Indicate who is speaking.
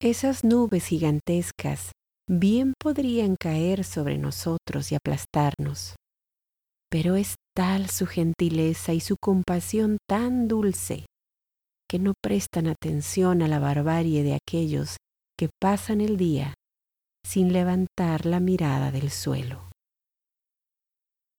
Speaker 1: Esas nubes gigantescas bien podrían caer sobre nosotros y aplastarnos, pero es tal su gentileza y su compasión tan dulce que no prestan atención a la barbarie de aquellos que pasan el día sin levantar la mirada del suelo.